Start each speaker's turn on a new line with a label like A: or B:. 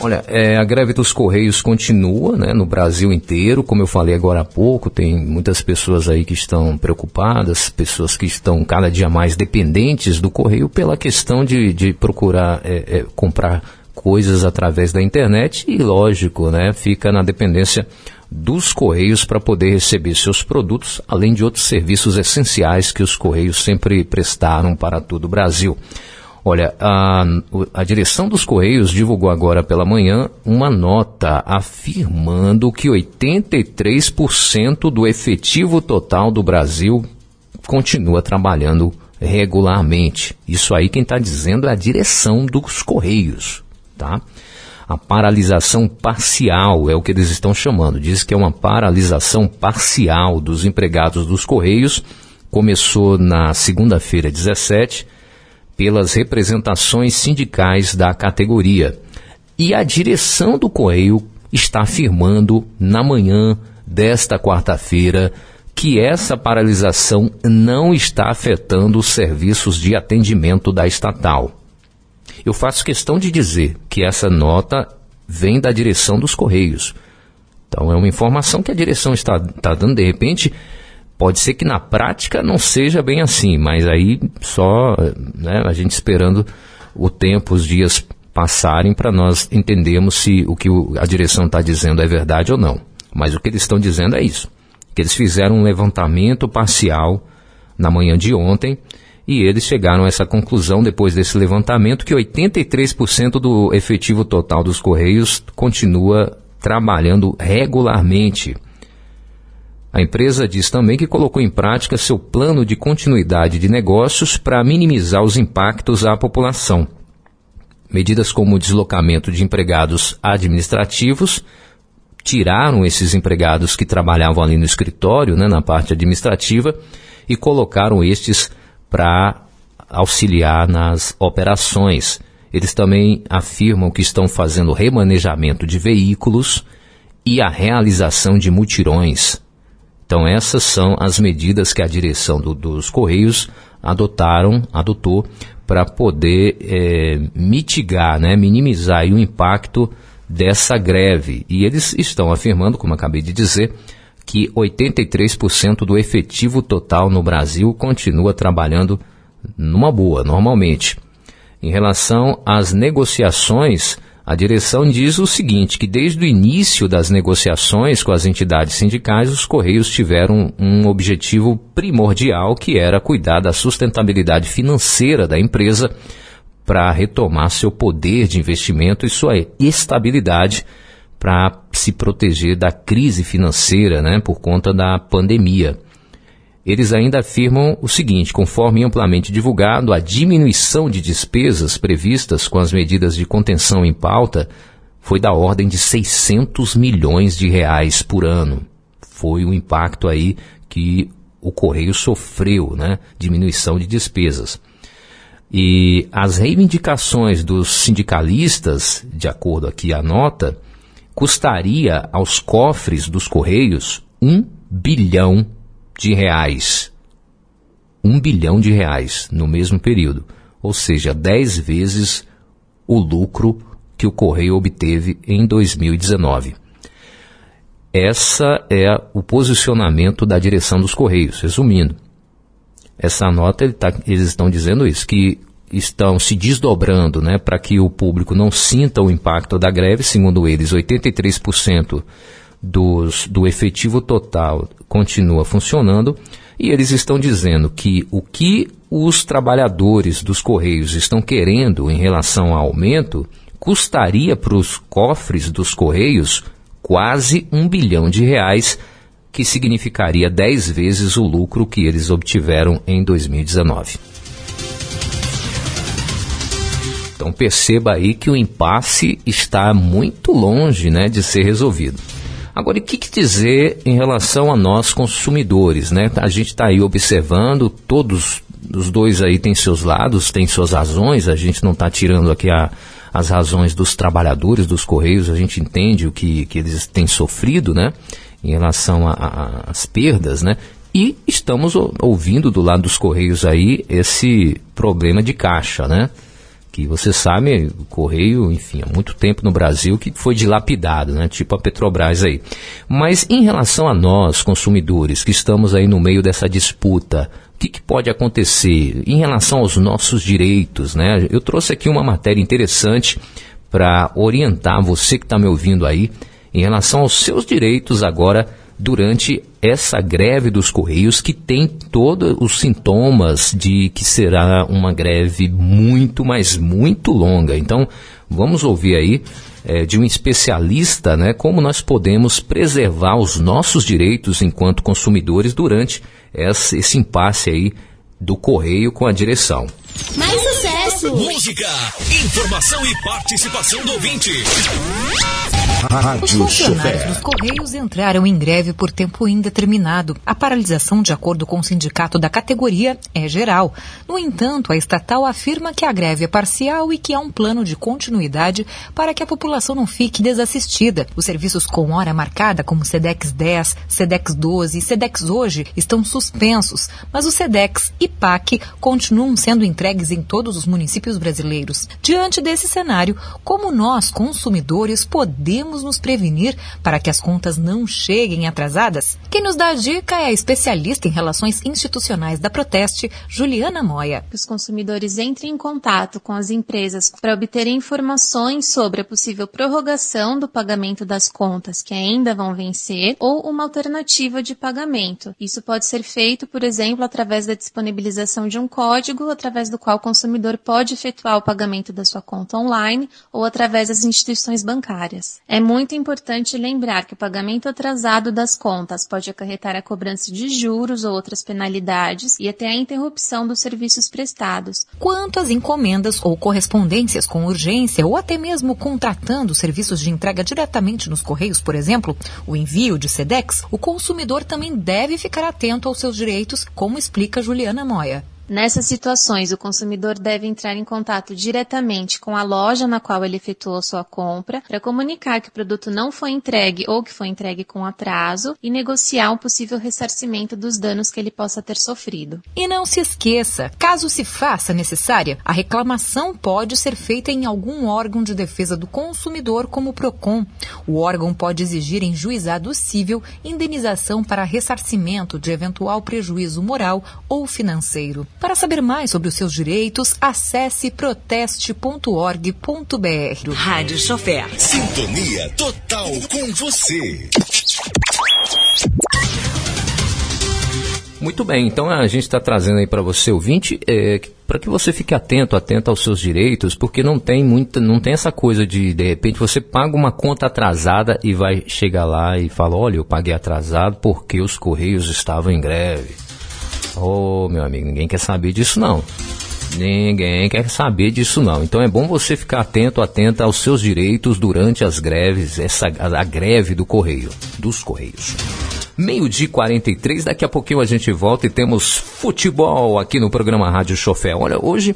A: Olha, é, a greve dos Correios continua né, no Brasil inteiro, como eu falei agora há pouco, tem muitas pessoas aí que estão preocupadas, pessoas que estão cada dia mais dependentes do Correio pela questão de, de procurar é, é, comprar coisas através da internet e, lógico, né, fica na dependência dos Correios para poder receber seus produtos, além de outros serviços essenciais que os Correios sempre prestaram para todo o Brasil. Olha, a, a direção dos Correios divulgou agora pela manhã uma nota afirmando que 83% do efetivo total do Brasil continua trabalhando regularmente. Isso aí quem está dizendo é a direção dos Correios, tá? A paralisação parcial é o que eles estão chamando. Diz que é uma paralisação parcial dos empregados dos Correios. Começou na segunda-feira, 17 pelas representações sindicais da categoria. E a direção do Correio está afirmando na manhã desta quarta-feira que essa paralisação não está afetando os serviços de atendimento da estatal. Eu faço questão de dizer que essa nota vem da direção dos Correios. Então é uma informação que a direção está, está dando, de repente, Pode ser que na prática não seja bem assim, mas aí só né, a gente esperando o tempo, os dias passarem para nós entendermos se o que a direção está dizendo é verdade ou não. Mas o que eles estão dizendo é isso: que eles fizeram um levantamento parcial na manhã de ontem e eles chegaram a essa conclusão depois desse levantamento que 83% do efetivo total dos Correios continua trabalhando regularmente. A empresa diz também que colocou em prática seu plano de continuidade de negócios para minimizar os impactos à população. Medidas como o deslocamento de empregados administrativos tiraram esses empregados que trabalhavam ali no escritório, né, na parte administrativa, e colocaram estes para auxiliar nas operações. Eles também afirmam que estão fazendo remanejamento de veículos e a realização de mutirões então essas são as medidas que a direção do, dos Correios adotaram, adotou para poder é, mitigar, né, minimizar o impacto dessa greve. E eles estão afirmando, como acabei de dizer, que 83% do efetivo total no Brasil continua trabalhando numa boa, normalmente. Em relação às negociações, a direção diz o seguinte, que desde o início das negociações com as entidades sindicais, os Correios tiveram um objetivo primordial, que era cuidar da sustentabilidade financeira da empresa para retomar seu poder de investimento e sua estabilidade para se proteger da crise financeira né, por conta da pandemia. Eles ainda afirmam o seguinte: conforme amplamente divulgado, a diminuição de despesas previstas com as medidas de contenção em pauta foi da ordem de 600 milhões de reais por ano. Foi o impacto aí que o Correio sofreu, né? Diminuição de despesas. E as reivindicações dos sindicalistas, de acordo aqui à nota, custaria aos cofres dos Correios um bilhão de reais. Um bilhão de reais no mesmo período. Ou seja, dez vezes o lucro que o Correio obteve em 2019. Essa é o posicionamento da direção dos Correios. Resumindo, essa nota ele tá, eles estão dizendo isso, que estão se desdobrando né, para que o público não sinta o impacto da greve, segundo eles, 83% dos, do efetivo total continua funcionando e eles estão dizendo que o que os trabalhadores dos Correios estão querendo em relação ao aumento custaria para os cofres dos Correios quase um bilhão de reais, que significaria dez vezes o lucro que eles obtiveram em 2019. Então perceba aí que o impasse está muito longe né, de ser resolvido. Agora, o que, que, dizer em relação a nós consumidores, né? A gente está aí observando, todos os dois aí têm seus lados, têm suas razões, a gente não está tirando aqui a, as razões dos trabalhadores dos Correios, a gente entende o que, que eles têm sofrido, né? Em relação às perdas, né? E estamos ouvindo do lado dos Correios aí esse problema de caixa, né? Que você sabe, o Correio, enfim, há muito tempo no Brasil que foi dilapidado, né? Tipo a Petrobras aí. Mas em relação a nós, consumidores, que estamos aí no meio dessa disputa, o que, que, pode acontecer em relação aos nossos direitos, né? Eu trouxe aqui uma matéria interessante para orientar você que está me ouvindo aí em relação aos seus direitos agora durante essa greve dos Correios, que tem todos os sintomas de que será uma greve muito, mas muito longa. Então, vamos ouvir aí é, de um especialista né, como nós podemos preservar os nossos direitos enquanto consumidores durante esse, esse impasse aí do Correio com a direção.
B: Mais sucesso!
C: Música, informação e participação do ouvinte.
D: Rádio Os funcionários dos Correios entraram em greve por tempo indeterminado. A paralisação, de acordo com o sindicato da categoria, é geral. No entanto, a estatal afirma que a greve é parcial e que há um plano de continuidade para que a população não fique desassistida. Os serviços com hora marcada, como SEDEX 10, SEDEX 12 e SEDEX Hoje, estão suspensos, mas o SEDEX e PAC continuam sendo entregues em todos os municípios brasileiros. Diante desse cenário, como nós, consumidores, podemos nos prevenir para que as contas não cheguem atrasadas? Quem nos dá a dica é a especialista em relações institucionais da Proteste, Juliana Moia.
E: Os consumidores entrem em contato com as empresas para obterem informações sobre a possível prorrogação do pagamento das contas que ainda vão vencer ou uma alternativa de pagamento. Isso pode ser feito, por exemplo, através da disponibilização de um código através do qual o consumidor pode efetuar o pagamento da sua conta online ou através das instituições bancárias. É muito importante lembrar que o pagamento atrasado das contas pode acarretar a cobrança de juros ou outras penalidades e até a interrupção dos serviços prestados.
D: Quanto às encomendas ou correspondências com urgência ou até mesmo contratando serviços de entrega diretamente nos correios, por exemplo, o envio de SEDEX, o consumidor também deve ficar atento aos seus direitos, como explica Juliana Moia.
E: Nessas situações, o consumidor deve entrar em contato diretamente com a loja na qual ele efetuou sua compra para comunicar que o produto não foi entregue ou que foi entregue com atraso e negociar um possível ressarcimento dos danos que ele possa ter sofrido.
D: E não se esqueça, caso se faça necessária, a reclamação pode ser feita em algum órgão de defesa do consumidor, como o PROCON. O órgão pode exigir em juizado civil indenização para ressarcimento de eventual prejuízo moral ou financeiro. Para saber mais sobre os seus direitos, acesse proteste.org.br.
C: Rádio Chofer. Sintonia total com você.
A: Muito bem, então a gente está trazendo aí para você, ouvinte, é, para que você fique atento, atento aos seus direitos, porque não tem muita, não tem essa coisa de de repente você paga uma conta atrasada e vai chegar lá e fala, olha, eu paguei atrasado porque os correios estavam em greve. Ô, oh, meu amigo, ninguém quer saber disso não. Ninguém quer saber disso não. Então é bom você ficar atento, atenta aos seus direitos durante as greves, essa a, a greve do correio, dos correios. Meio-dia 43, daqui a pouquinho a gente volta e temos futebol aqui no programa Rádio Chofé. Olha, hoje